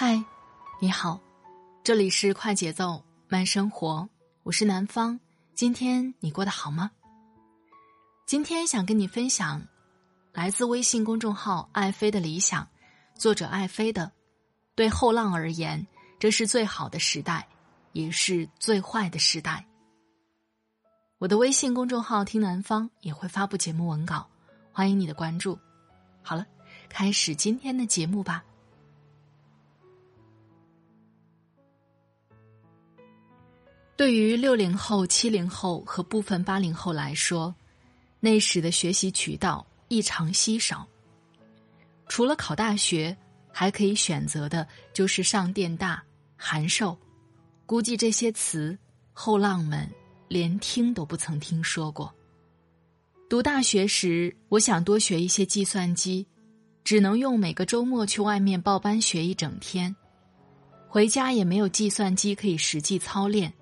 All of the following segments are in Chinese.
嗨，你好，这里是快节奏慢生活，我是南方。今天你过得好吗？今天想跟你分享来自微信公众号“爱妃的理想”，作者爱妃的。对后浪而言，这是最好的时代，也是最坏的时代。我的微信公众号“听南方”也会发布节目文稿，欢迎你的关注。好了，开始今天的节目吧。对于六零后、七零后和部分八零后来说，那时的学习渠道异常稀少。除了考大学，还可以选择的就是上电大、函授。估计这些词，后浪们连听都不曾听说过。读大学时，我想多学一些计算机，只能用每个周末去外面报班学一整天，回家也没有计算机可以实际操练。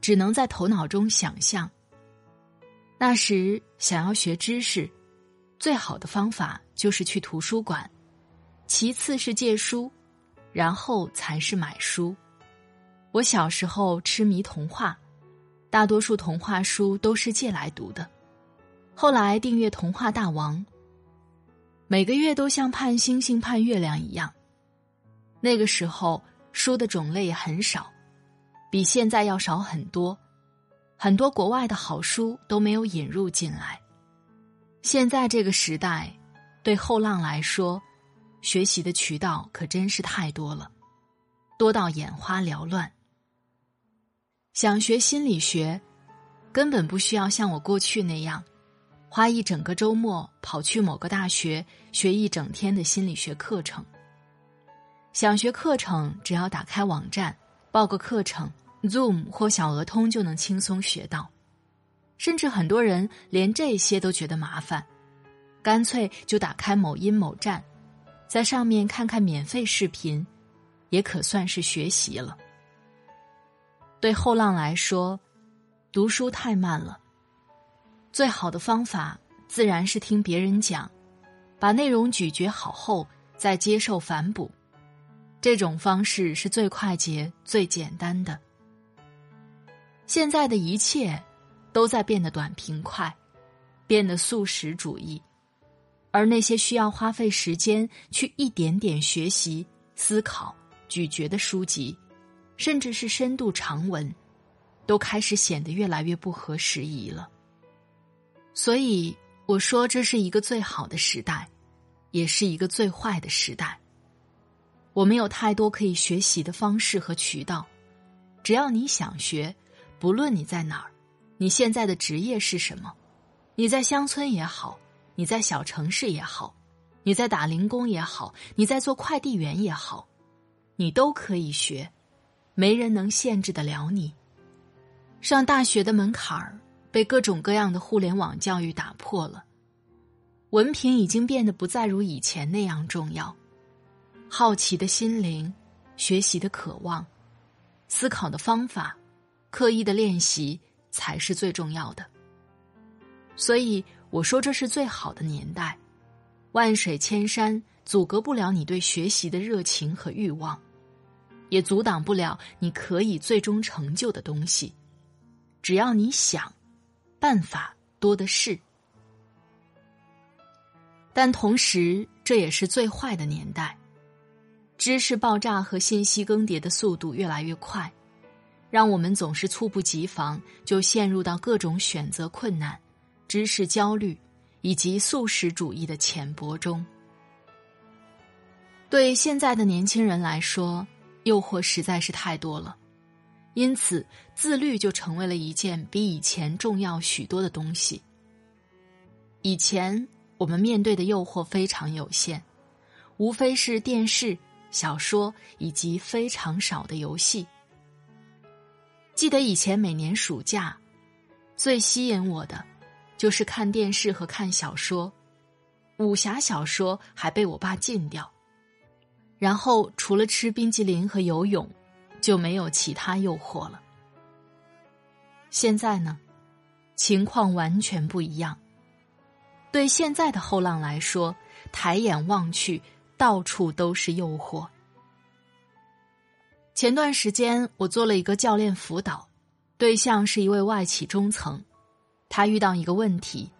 只能在头脑中想象。那时想要学知识，最好的方法就是去图书馆，其次是借书，然后才是买书。我小时候痴迷童话，大多数童话书都是借来读的。后来订阅《童话大王》，每个月都像盼星星盼月亮一样。那个时候书的种类也很少。比现在要少很多，很多国外的好书都没有引入进来。现在这个时代，对后浪来说，学习的渠道可真是太多了，多到眼花缭乱。想学心理学，根本不需要像我过去那样，花一整个周末跑去某个大学学一整天的心理学课程。想学课程，只要打开网站报个课程。Zoom 或小鹅通就能轻松学到，甚至很多人连这些都觉得麻烦，干脆就打开某音某站，在上面看看免费视频，也可算是学习了。对后浪来说，读书太慢了，最好的方法自然是听别人讲，把内容咀嚼好后再接受反哺，这种方式是最快捷、最简单的。现在的一切，都在变得短平快，变得速食主义，而那些需要花费时间去一点点学习、思考、咀嚼的书籍，甚至是深度长文，都开始显得越来越不合时宜了。所以我说，这是一个最好的时代，也是一个最坏的时代。我们有太多可以学习的方式和渠道，只要你想学。不论你在哪儿，你现在的职业是什么？你在乡村也好，你在小城市也好，你在打零工也好，你在做快递员也好，你都可以学，没人能限制得了你。上大学的门槛儿被各种各样的互联网教育打破了，文凭已经变得不再如以前那样重要。好奇的心灵，学习的渴望，思考的方法。刻意的练习才是最重要的，所以我说这是最好的年代。万水千山阻隔不了你对学习的热情和欲望，也阻挡不了你可以最终成就的东西。只要你想，办法多的是。但同时，这也是最坏的年代。知识爆炸和信息更迭的速度越来越快。让我们总是猝不及防，就陷入到各种选择困难、知识焦虑以及素食主义的浅薄中。对现在的年轻人来说，诱惑实在是太多了。因此自律就成为了一件比以前重要许多的东西。以前我们面对的诱惑非常有限，无非是电视、小说以及非常少的游戏。记得以前每年暑假，最吸引我的就是看电视和看小说，武侠小说还被我爸禁掉。然后除了吃冰激凌和游泳，就没有其他诱惑了。现在呢，情况完全不一样。对现在的后浪来说，抬眼望去，到处都是诱惑。前段时间，我做了一个教练辅导，对象是一位外企中层，他遇到一个问题：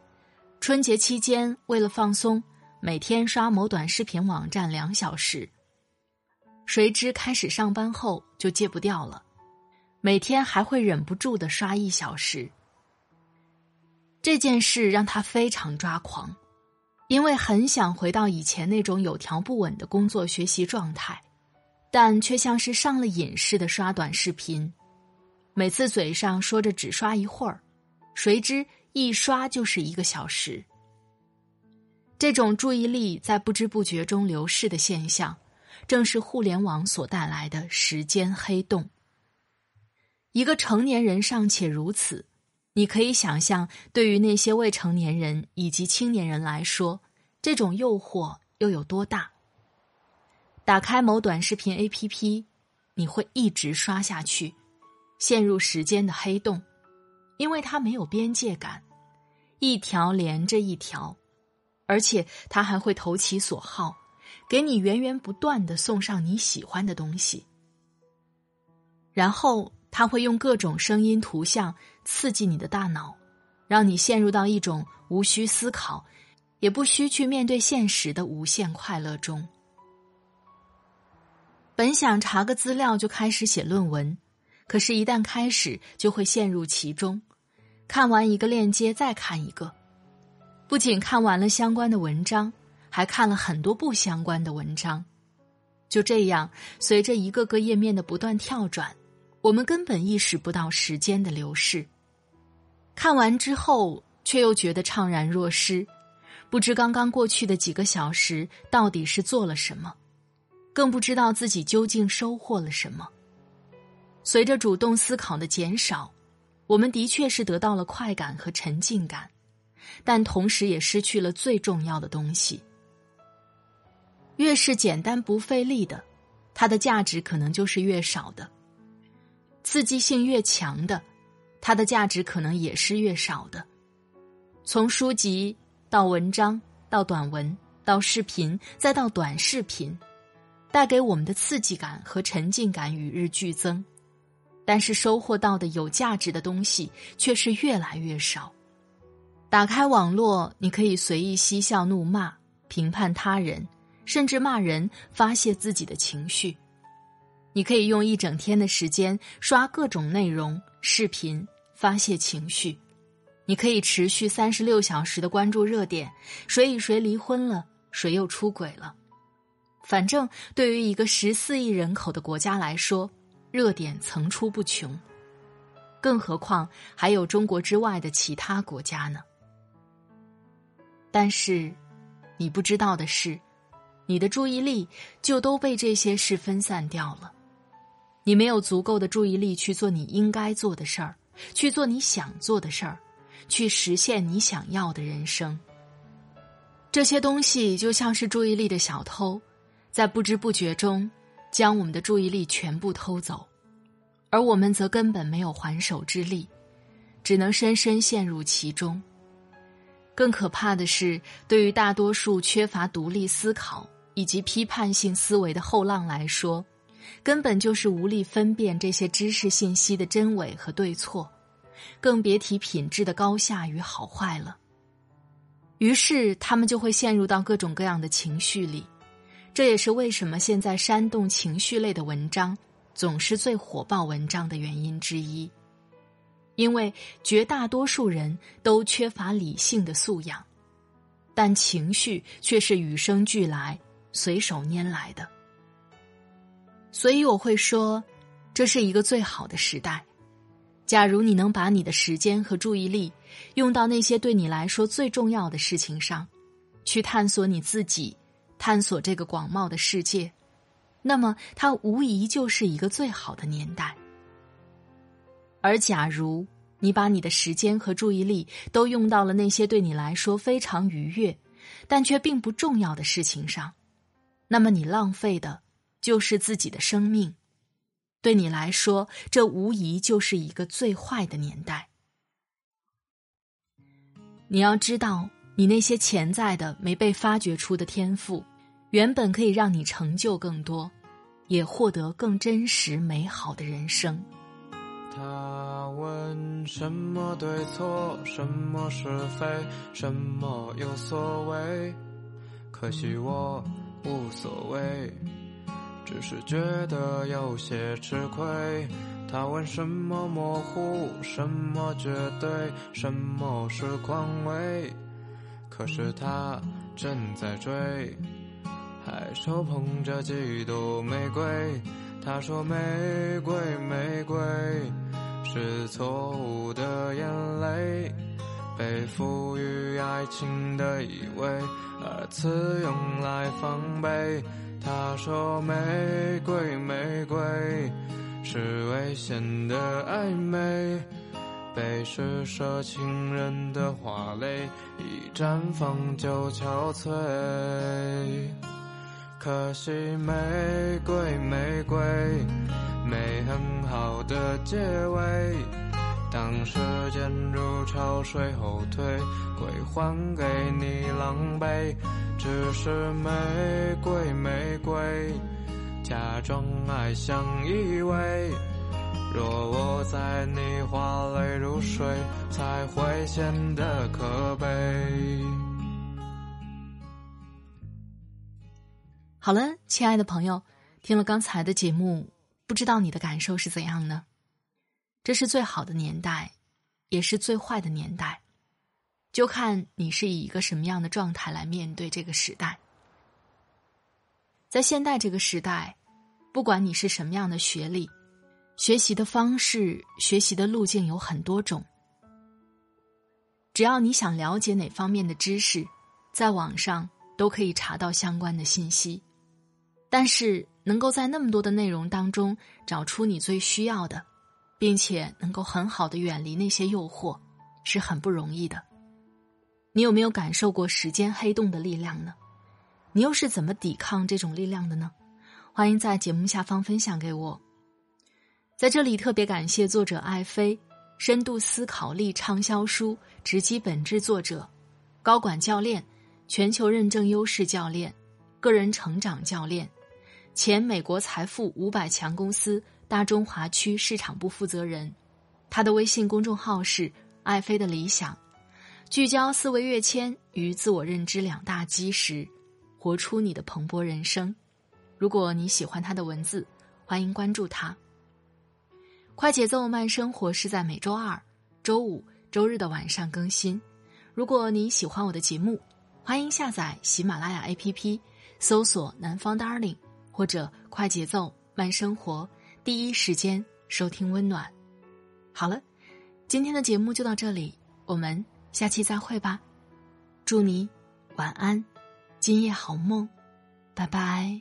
春节期间为了放松，每天刷某短视频网站两小时，谁知开始上班后就戒不掉了，每天还会忍不住的刷一小时。这件事让他非常抓狂，因为很想回到以前那种有条不紊的工作学习状态，但却像是上了瘾似的刷短视频，每次嘴上说着只刷一会儿，谁知一刷就是一个小时。这种注意力在不知不觉中流逝的现象，正是互联网所带来的时间黑洞。一个成年人尚且如此。你可以想象，对于那些未成年人以及青年人来说，这种诱惑又有多大？打开某短视频 APP，你会一直刷下去，陷入时间的黑洞，因为它没有边界感，一条连着一条，而且它还会投其所好，给你源源不断的送上你喜欢的东西，然后。他会用各种声音、图像刺激你的大脑，让你陷入到一种无需思考，也不需去面对现实的无限快乐中。本想查个资料就开始写论文，可是，一旦开始就会陷入其中，看完一个链接再看一个，不仅看完了相关的文章，还看了很多不相关的文章。就这样，随着一个个页面的不断跳转。我们根本意识不到时间的流逝，看完之后却又觉得怅然若失，不知刚刚过去的几个小时到底是做了什么，更不知道自己究竟收获了什么。随着主动思考的减少，我们的确是得到了快感和沉浸感，但同时也失去了最重要的东西。越是简单不费力的，它的价值可能就是越少的。刺激性越强的，它的价值可能也是越少的。从书籍到文章，到短文，到视频，再到短视频，带给我们的刺激感和沉浸感与日俱增，但是收获到的有价值的东西却是越来越少。打开网络，你可以随意嬉笑怒骂、评判他人，甚至骂人，发泄自己的情绪。你可以用一整天的时间刷各种内容、视频发泄情绪；你可以持续三十六小时的关注热点，谁与谁离婚了，谁又出轨了。反正对于一个十四亿人口的国家来说，热点层出不穷，更何况还有中国之外的其他国家呢？但是，你不知道的是，你的注意力就都被这些事分散掉了。你没有足够的注意力去做你应该做的事儿，去做你想做的事儿，去实现你想要的人生。这些东西就像是注意力的小偷，在不知不觉中将我们的注意力全部偷走，而我们则根本没有还手之力，只能深深陷入其中。更可怕的是，对于大多数缺乏独立思考以及批判性思维的后浪来说。根本就是无力分辨这些知识信息的真伪和对错，更别提品质的高下与好坏了。于是他们就会陷入到各种各样的情绪里，这也是为什么现在煽动情绪类的文章总是最火爆文章的原因之一。因为绝大多数人都缺乏理性的素养，但情绪却是与生俱来、随手拈来的。所以我会说，这是一个最好的时代。假如你能把你的时间和注意力用到那些对你来说最重要的事情上，去探索你自己，探索这个广袤的世界，那么它无疑就是一个最好的年代。而假如你把你的时间和注意力都用到了那些对你来说非常愉悦，但却并不重要的事情上，那么你浪费的就是自己的生命。对你来说，这无疑就是一个最坏的年代。你要知道，你那些潜在的、没被发掘出的天赋，原本可以让你成就更多，也获得更真实、美好的人生。他问什么对错，什么是非，什么有所谓？可惜我无所谓。只是觉得有些吃亏。他问什么模糊，什么绝对，什么是宽慰？可是他正在追，还手捧着几朵玫瑰。他说玫瑰，玫瑰是错误的眼泪，被赋予爱情的意味，而此用来防备。他说：“玫瑰，玫瑰是危险的暧昧，被施舍情人的花蕾一绽放就憔悴。可惜玫瑰，玫瑰没很好的结尾。当时间如潮水后退，归还给你狼狈。”只是玫瑰，玫瑰，假装爱相依偎。若我在你花泪如水，才会显得可悲。好了，亲爱的朋友，听了刚才的节目，不知道你的感受是怎样呢？这是最好的年代，也是最坏的年代。就看你是以一个什么样的状态来面对这个时代。在现代这个时代，不管你是什么样的学历，学习的方式、学习的路径有很多种。只要你想了解哪方面的知识，在网上都可以查到相关的信息。但是，能够在那么多的内容当中找出你最需要的，并且能够很好的远离那些诱惑，是很不容易的。你有没有感受过时间黑洞的力量呢？你又是怎么抵抗这种力量的呢？欢迎在节目下方分享给我。在这里特别感谢作者艾飞，深度思考力畅销书《直击本质》作者，高管教练，全球认证优势教练，个人成长教练，前美国财富五百强公司大中华区市场部负责人。他的微信公众号是“爱飞的理想”。聚焦思维跃迁与自我认知两大基石，活出你的蓬勃人生。如果你喜欢他的文字，欢迎关注他。快节奏慢生活是在每周二、周五、周日的晚上更新。如果你喜欢我的节目，欢迎下载喜马拉雅 APP，搜索“南方 Darling” 或者“快节奏慢生活”，第一时间收听温暖。好了，今天的节目就到这里，我们。下期再会吧，祝你晚安，今夜好梦，拜拜。